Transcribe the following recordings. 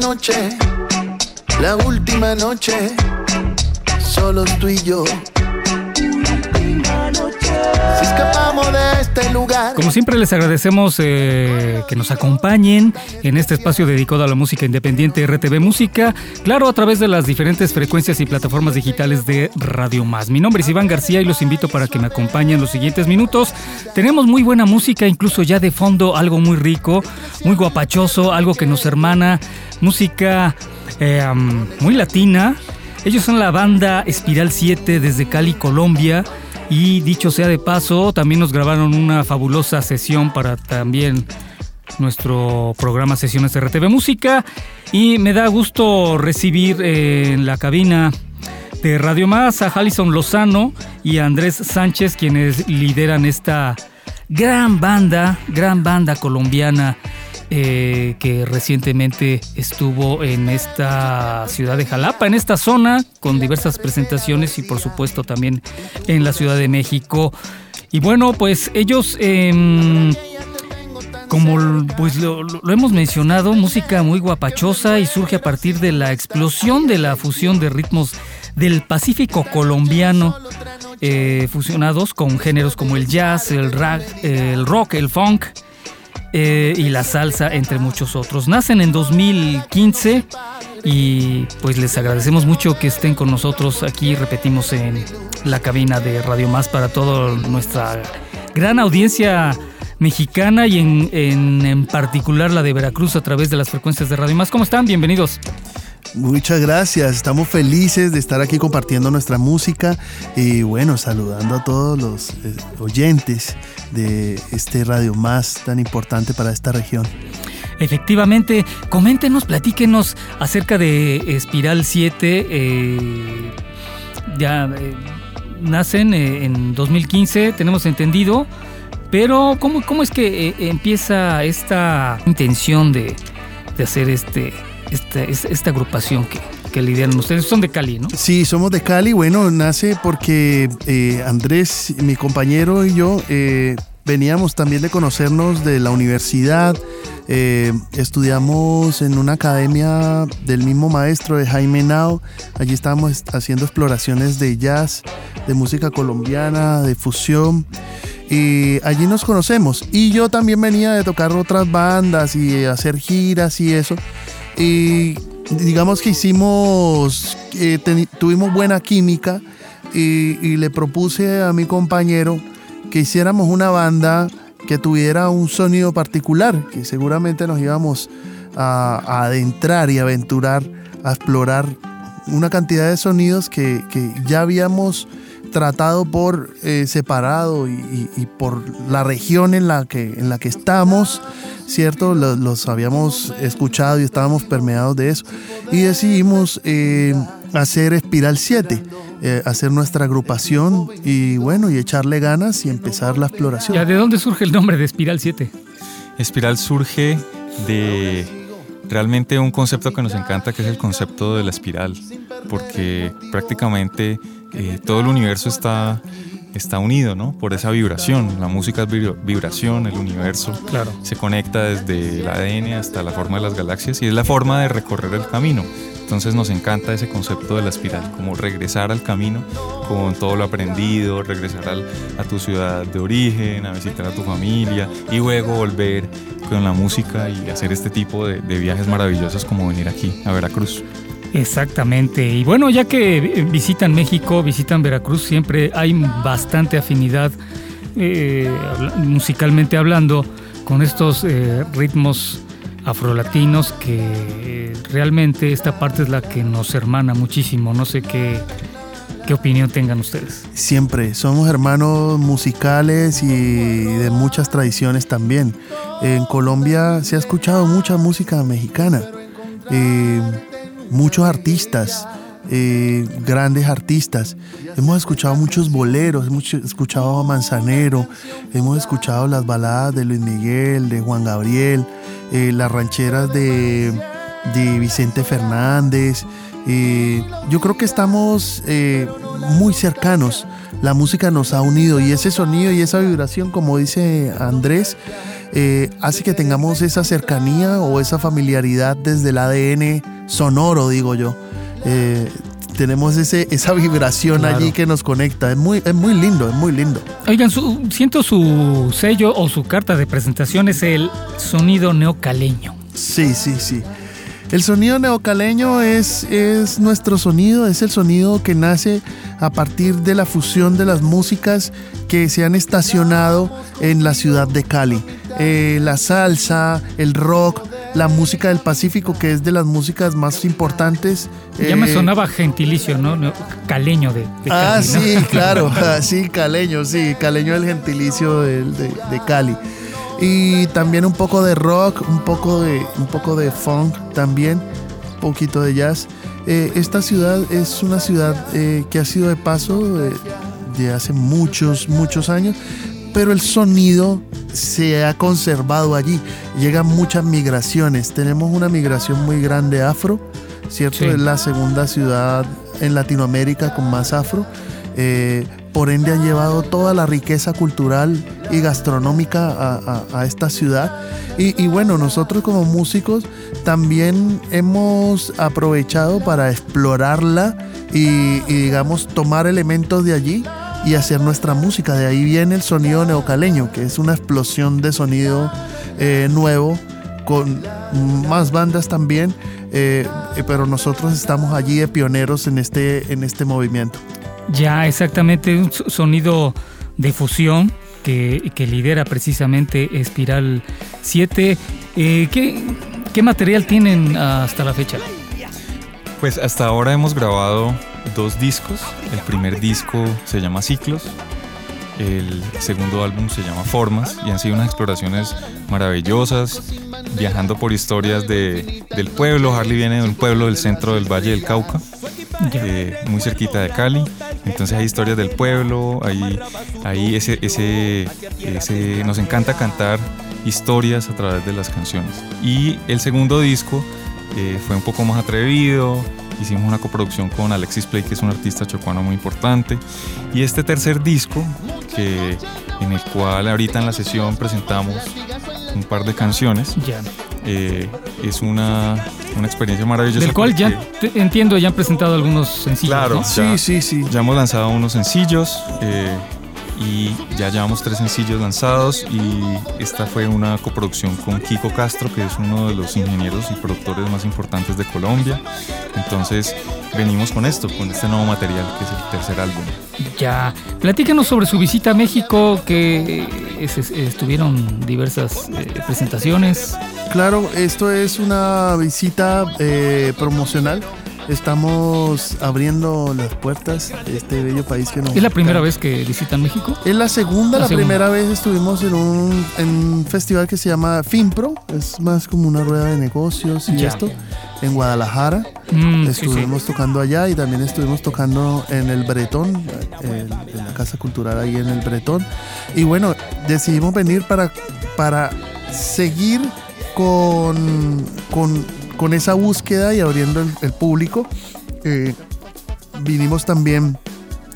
Noche, la última noche, solo tú y yo. Este. Como siempre les agradecemos eh, que nos acompañen en este espacio dedicado a la música independiente RTV Música, claro, a través de las diferentes frecuencias y plataformas digitales de Radio Más. Mi nombre es Iván García y los invito para que me acompañen los siguientes minutos. Tenemos muy buena música, incluso ya de fondo algo muy rico, muy guapachoso, algo que nos hermana, música eh, muy latina. Ellos son la banda Espiral 7 desde Cali, Colombia. Y dicho sea de paso, también nos grabaron una fabulosa sesión para también nuestro programa Sesiones RTV Música. Y me da gusto recibir eh, en la cabina de Radio Más a Alison Lozano y a Andrés Sánchez, quienes lideran esta gran banda, gran banda colombiana eh, que recientemente estuvo en esta ciudad de Jalapa, en esta zona, con diversas presentaciones y por supuesto también en la Ciudad de México. Y bueno, pues ellos, eh, como pues lo, hemos mencionado, música muy guapachosa y surge a partir de la explosión de la fusión de ritmos del Pacífico colombiano. Eh, fusionados con géneros como el jazz, el, rap, el rock, el funk, eh, y la salsa, entre muchos otros. Nacen en 2015 y pues les agradecemos mucho que estén con nosotros aquí, repetimos, en la cabina de Radio Más para toda nuestra gran audiencia mexicana y en, en, en particular la de Veracruz a través de las frecuencias de Radio Más. ¿Cómo están? Bienvenidos. Muchas gracias, estamos felices de estar aquí compartiendo nuestra música y bueno, saludando a todos los eh, oyentes de este Radio Más tan importante para esta región. Efectivamente, coméntenos, platíquenos acerca de Espiral 7. Eh, ya eh, nacen en 2015, tenemos entendido, pero ¿cómo, cómo es que empieza esta intención de, de hacer este esta, esta agrupación que, que, lideran ustedes. Son de Cali, ¿no? Sí, somos de Cali. Bueno, nace porque eh, Andrés, mi compañero y yo eh, veníamos también de conocernos de la universidad. Eh, estudiamos en una academia del mismo maestro de Jaime Nao. Allí estábamos haciendo exploraciones de jazz, de música colombiana, de fusión. Y allí nos conocemos. Y yo también venía de tocar otras bandas y hacer giras y eso y digamos que hicimos, eh, tuvimos buena química y, le propuse a mi compañero que hiciéramos una banda que tuviera un sonido particular, que seguramente nos íbamos a, a adentrar y aventurar, a explorar una cantidad de sonidos que, que ya habíamos tratado por eh, separado y, y, y, por la región en la que, en la que estamos, ¿cierto? Los, los habíamos escuchado y estábamos permeados de eso. Y decidimos eh, hacer Espiral 7, eh, hacer nuestra agrupación y bueno, y echarle ganas y empezar la exploración. ¿Ya de dónde surge el nombre de Espiral 7? Espiral surge de realmente un concepto que nos encanta, que es el concepto de la espiral, porque prácticamente eh, todo el universo está, está unido, ¿no? Por esa vibración. La música es vibración, el universo claro. se conecta desde el ADN hasta la forma de las galaxias y es la forma de recorrer el camino. Entonces nos encanta ese concepto de la espiral, como regresar al camino con todo lo aprendido, regresar al, a tu ciudad de origen, a visitar a tu familia y luego volver con la música y hacer este tipo de, de viajes maravillosos como venir aquí a Veracruz. Exactamente. Y bueno, ya que visitan México, visitan Veracruz, siempre hay bastante afinidad eh, musicalmente hablando con estos eh, ritmos afrolatinos que realmente esta parte es la que nos hermana muchísimo. No sé qué, qué opinión tengan ustedes. Siempre, somos hermanos musicales y de muchas tradiciones también. En Colombia se ha escuchado mucha música mexicana, eh, muchos artistas, eh, grandes artistas. Hemos escuchado muchos boleros, hemos escuchado a Manzanero, hemos escuchado las baladas de Luis Miguel, de Juan Gabriel, eh, las rancheras de, de Vicente Fernández. Eh, yo creo que estamos muy cercanos. La música nos ha unido y ese sonido y esa vibración, como dice Andrés, eh, hace que tengamos esa cercanía o esa familiaridad desde el ADN sonoro, digo yo. tenemos ese, esa vibración allí que nos conecta. Es muy, es muy lindo, es muy lindo. Oigan, su, siento su sello o su carta de presentación es el sonido neocaleño. Sí, sí, sí. El sonido neocaleño es, es nuestro sonido, es el sonido que nace a partir de la fusión de las músicas que se han estacionado en la ciudad de Cali. Eh, la salsa, el rock, la música del Pacífico, que es de las músicas más importantes. Ya me Eh, sonaba gentilicio, ¿no? Caleño de, de Ah, Cali, ¿no? sí, claro, ah, sí, caleño, sí, caleño el gentilicio de, de- de Cali. Y también un poco de rock, un poco de, un poco de funk también, un poquito de jazz. Eh, esta ciudad es una ciudad eh, que ha sido de paso de, de hace muchos, muchos años, pero el sonido se ha conservado allí. Llegan muchas migraciones. Tenemos una migración muy grande afro, ¿cierto? Sí. Es la segunda ciudad en Latinoamérica con más afro. Eh, por ende han llevado toda la riqueza cultural y gastronómica a, esta ciudad. Y, bueno, nosotros como músicos también hemos aprovechado para explorarla y, y, digamos tomar elementos de allí y hacer nuestra música. De ahí viene el sonido neocaleño, que es una explosión de sonido eh, nuevo con más bandas también, eh, eh, pero nosotros estamos allí de pioneros en este, en este movimiento. Ya, exactamente, un so- sonido de fusión que, que lidera precisamente Espiral 7. Eh, ¿qué, qué material tienen hasta la fecha? Pues hasta ahora hemos grabado dos discos. El primer disco se llama Ciclos. El segundo álbum se llama Formas y han sido unas exploraciones maravillosas, viajando por historias de, del pueblo. Harley viene de un pueblo del centro del Valle del Cauca, eh, muy cerquita de Cali. Entonces hay historias del pueblo, hay, hay ese, ese, ese, nos encanta cantar historias a través de las canciones. Y el segundo disco eh, fue un poco más atrevido, hicimos una coproducción con Alexis Play, que es un artista chocuano muy importante. Y este tercer disco, que, en el cual ahorita en la sesión presentamos un par de canciones, eh, es una, una experiencia maravillosa. Del cual ya entiendo, ya han presentado algunos sencillos. Claro. ¿no? Ya. Sí, sí, sí. Ya hemos lanzado unos sencillos eh, y ya llevamos tres sencillos lanzados y esta fue una coproducción con Kiko Castro, que es uno de los ingenieros y productores más importantes de Colombia. Entonces venimos con esto, con este nuevo material que es el tercer álbum. Ya. Platícanos sobre su visita a México, que es- es- estuvieron diversas eh, presentaciones. Claro, esto es una visita eh, promocional. Estamos abriendo las puertas de este bello país que nos ¿Es la primera vez que visitan México? Es la segunda, La la, segunda. primera vez estuvimos en un, en un festival que se llama FinPro, es más como una rueda de negocios y Ya. esto, en Guadalajara. Mm, sí, sí. estuvimos tocando allá y también estuvimos tocando en el Bretón, en, en la Casa Cultural ahí en el Bretón. Y bueno, decidimos venir para, para seguir con, con, con esa búsqueda y abriendo el, el público. Eh, vinimos también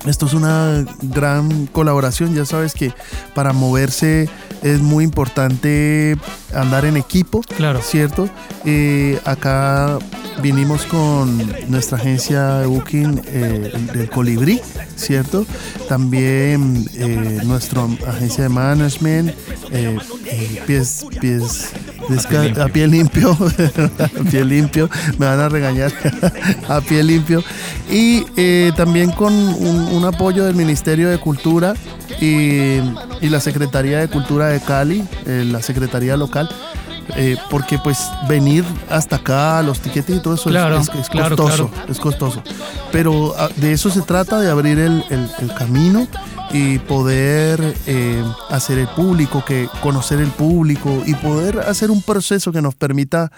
esto es una gran colaboración, ya sabes que para moverse es muy importante andar en equipo, Claro. ¿cierto? Eh, acá vinimos con nuestra agencia de booking eh, del Colibrí, ¿cierto? También eh, nuestra agencia de management, eh, pies, pies desca- a pie limpio, a pie limpio, me van a regañar, a pie limpio. Y eh, también con un, un apoyo del Ministerio de Cultura y, y la Secretaría de Cultura de Cali, eh, la Secretaría local, eh, porque pues venir hasta acá, los tiquetes y todo eso es- Claro, es, es claro, costoso, claro. es costoso. Pero ah, de eso se trata, de abrir el, el- el camino y poder eh, hacer el público, que conocer el público y poder hacer un proceso que nos permita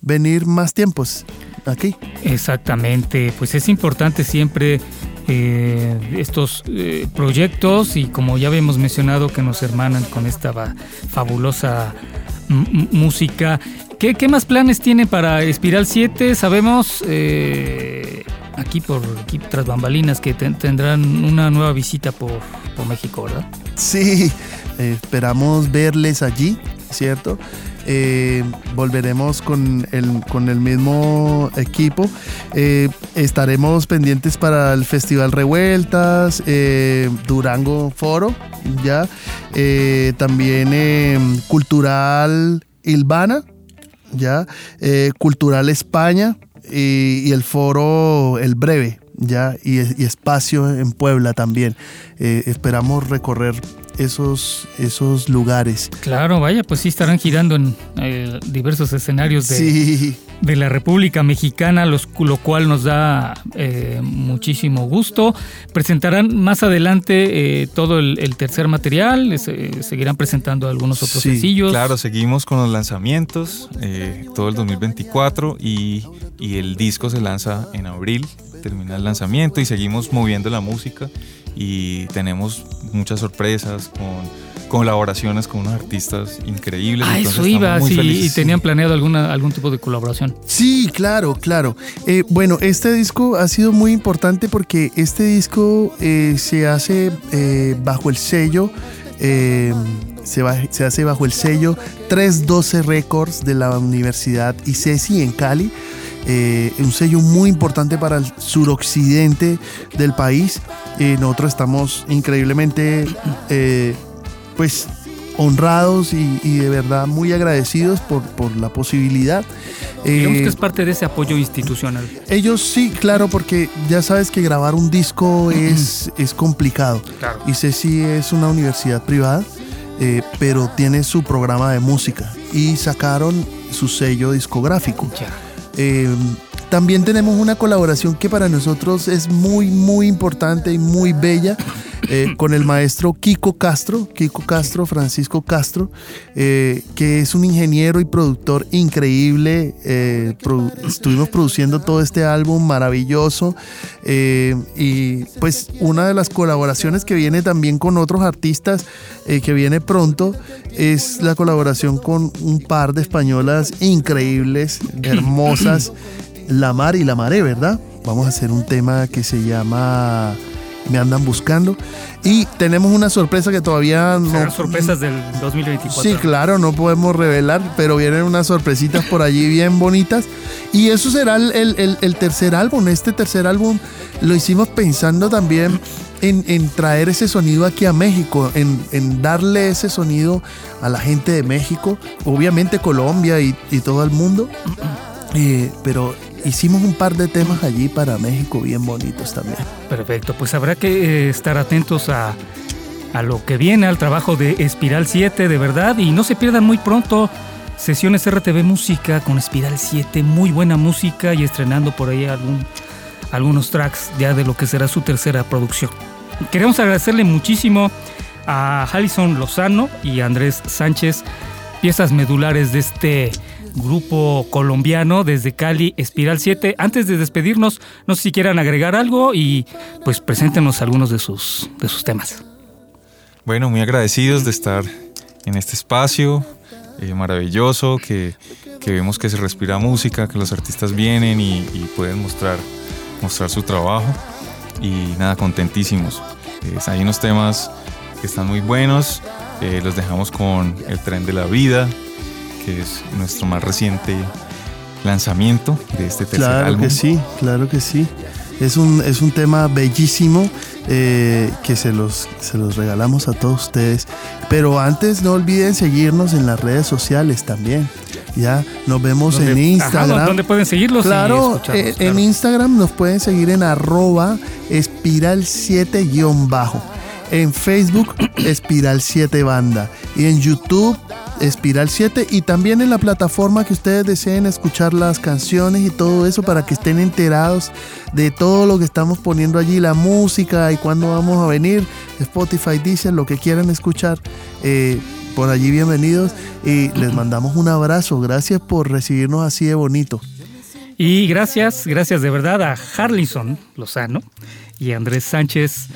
venir más tiempos aquí. Exactamente, pues es importante siempre eh, estos eh, proyectos y como ya habíamos mencionado que nos hermanan con esta fabulosa música. ¿Qué, qué más planes tiene para Espiral 7? Sabemos eh, aquí por aquí tras bambalinas que ten- tendrán una nueva visita por, por México, ¿verdad? Sí, eh, esperamos verles allí, ¿cierto? Eh, volveremos con el, con el mismo equipo. Eh, estaremos pendientes para el Festival Revueltas, eh, Durango Foro, ya. También Cultural Ilvana, ya. Cultural España y, y el Foro El Breve, ya. Y, Espacio en Puebla también. Eh, esperamos recorrer esos, esos lugares. Claro, vaya, pues sí estarán girando en eh, diversos escenarios de, Sí, de la República Mexicana, los- lo cual nos da eh, muchísimo gusto. Presentarán más adelante eh, todo el, el tercer material, eh, seguirán presentando algunos otros Sí, sencillos. Claro, seguimos con los lanzamientos eh, todo el 2024 y, y el disco se lanza en abril, termina el lanzamiento y seguimos moviendo la música y tenemos muchas sorpresas con colaboraciones con unos artistas increíbles. Ah, eso iba, sí, y felices. tenían planeado alguna, algún tipo de colaboración. sí, claro, claro. Eh, bueno, este disco ha sido muy importante porque este disco eh, se hace eh, bajo el sello. eh, se, va- se hace bajo el sello 312 Records de la Universidad ICESI en Cali. Eh, un sello muy importante para el suroccidente del país. Eh, nosotros estamos increíblemente, eh, pues, honrados y, y de verdad muy agradecidos por, por la posibilidad. Digamos Eh, que es parte de ese apoyo institucional. ellos sí, claro, porque ya sabes que grabar un disco es, es complicado. Claro. Y Ceci es una universidad privada, eh, pero tiene su programa de música y sacaron su sello discográfico. Ya. Eh, también tenemos una colaboración que para nosotros es muy, muy importante y muy bella eh, con el maestro Kiko Castro, Kiko Castro, Francisco Castro, eh, que es un ingeniero y productor increíble. eh, produ- estuvimos produciendo todo este álbum maravilloso y pues una de las colaboraciones que viene también con otros artistas que viene pronto es la colaboración con un par de españolas increíbles, hermosas, La Mar y La Maré, ¿verdad? Vamos a hacer un tema que se llama Me andan buscando y tenemos una sorpresa que todavía no Serán sorpresas del 2024. Sí, claro, no podemos revelar, pero vienen unas sorpresitas por allí bien bonitas. Y eso será el, el- el- tercer álbum. Este tercer álbum lo hicimos pensando también en, en traer ese sonido aquí a México, en, en darle ese sonido a la gente de México, obviamente Colombia y, y todo el mundo. Eh, pero hicimos un par de temas allí para México bien bonitos también. Perfecto, pues habrá que eh, estar atentos a, a lo que viene, al trabajo de Espiral 7, de verdad, y no se pierdan muy pronto sesiones RTV Música con Espiral 7, muy buena música y estrenando por ahí algún, algunos tracks ya de lo que será su tercera producción. Queremos agradecerle muchísimo a Alison Lozano y Andrés Sánchez, piezas medulares de este grupo colombiano desde Cali, Espiral 7. Antes de despedirnos, no sé si quieran agregar algo y pues preséntenos algunos de sus, de sus temas. Bueno, muy agradecidos de estar en este espacio eh, maravilloso, que, que vemos que se respira música, que los artistas vienen y, pueden mostrar, mostrar su trabajo. Y nada, contentísimos. Hay unos temas que están muy buenos. eh, los dejamos con El tren de la vida, que es nuestro más reciente lanzamiento de este tercer Claro álbum. que sí, claro que sí. Es un, es un tema bellísimo eh, que se los, se los regalamos a todos ustedes. Pero antes no olviden seguirnos en las redes sociales también. Ya nos vemos en ¿Dónde- ajá, Instagram. ¿Dónde pueden seguirlos? Claro, eh, Claro. en Instagram nos pueden seguir en arroba espiral 7 bajo. En Facebook, espiral 7 banda. Y en YouTube, Espiral 7 y también en la plataforma que ustedes deseen escuchar las canciones y todo eso para que estén enterados de todo lo que estamos poniendo allí, la música y cuándo vamos a venir, Spotify, dice lo que quieran escuchar. Eh, por allí bienvenidos y les mandamos un abrazo. Gracias por recibirnos así de bonito. Y gracias, gracias de verdad a Harlison Lozano y Andrés Sánchez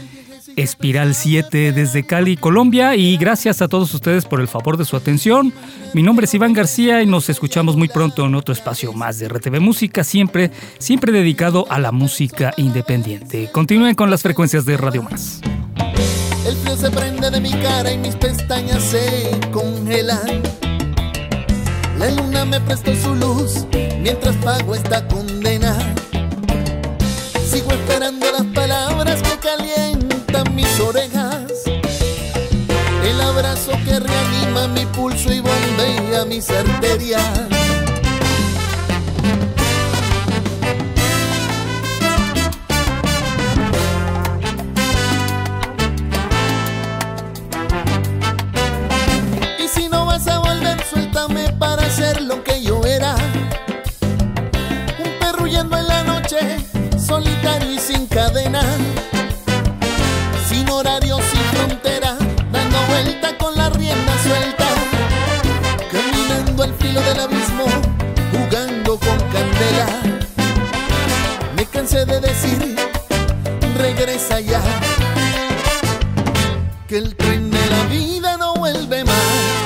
Espiral 7 desde Cali, Colombia. Y gracias a todos ustedes por el favor de su atención. Mi nombre es Iván García y nos escuchamos muy pronto en otro espacio más de RTV Música, siempre, siempre dedicado a la música independiente. Continúen con las frecuencias de Radio Más. El frío se prende de mi cara y mis pestañas se congelan. La luna me prestó su luz mientras pago esta condena. Sigo esperando reanima mi pulso y bombea mis arterias. Y si no vas a volver, suéltame para ser lo que yo era. Un perro huyendo en la noche, solitario y sin cadena. Suelta. Caminando al filo del abismo, jugando con candela. Me cansé de decir, regresa ya. Que el tren de la vida no vuelve más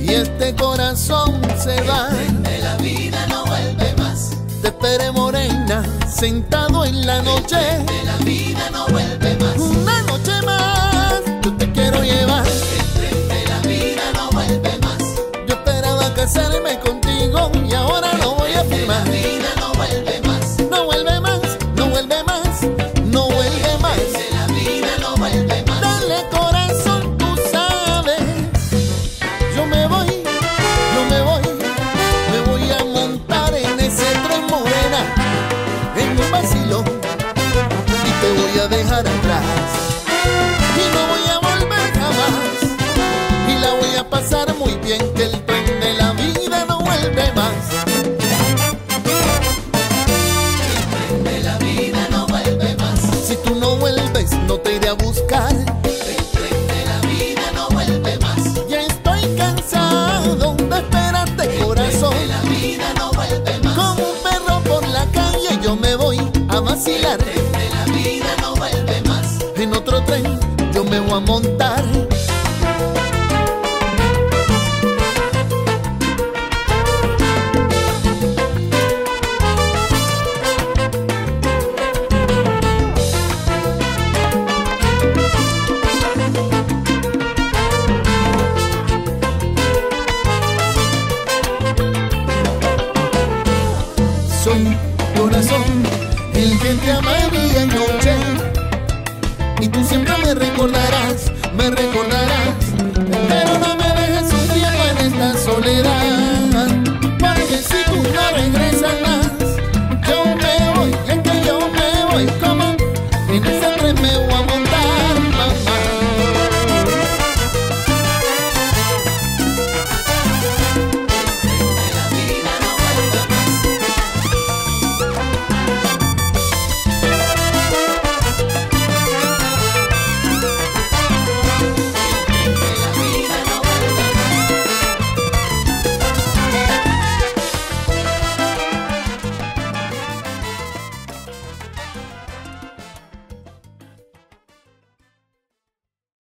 y este corazón se va. de la vida no vuelve más. Te esperé morena, sentado en la noche. de la vida dejar atrás. Y no voy a volver jamás, y la voy a pasar muy bien, que el tren de la vida no vuelve más. El tren de la vida no vuelve más. Si tú no vuelves, no te iré a buscar.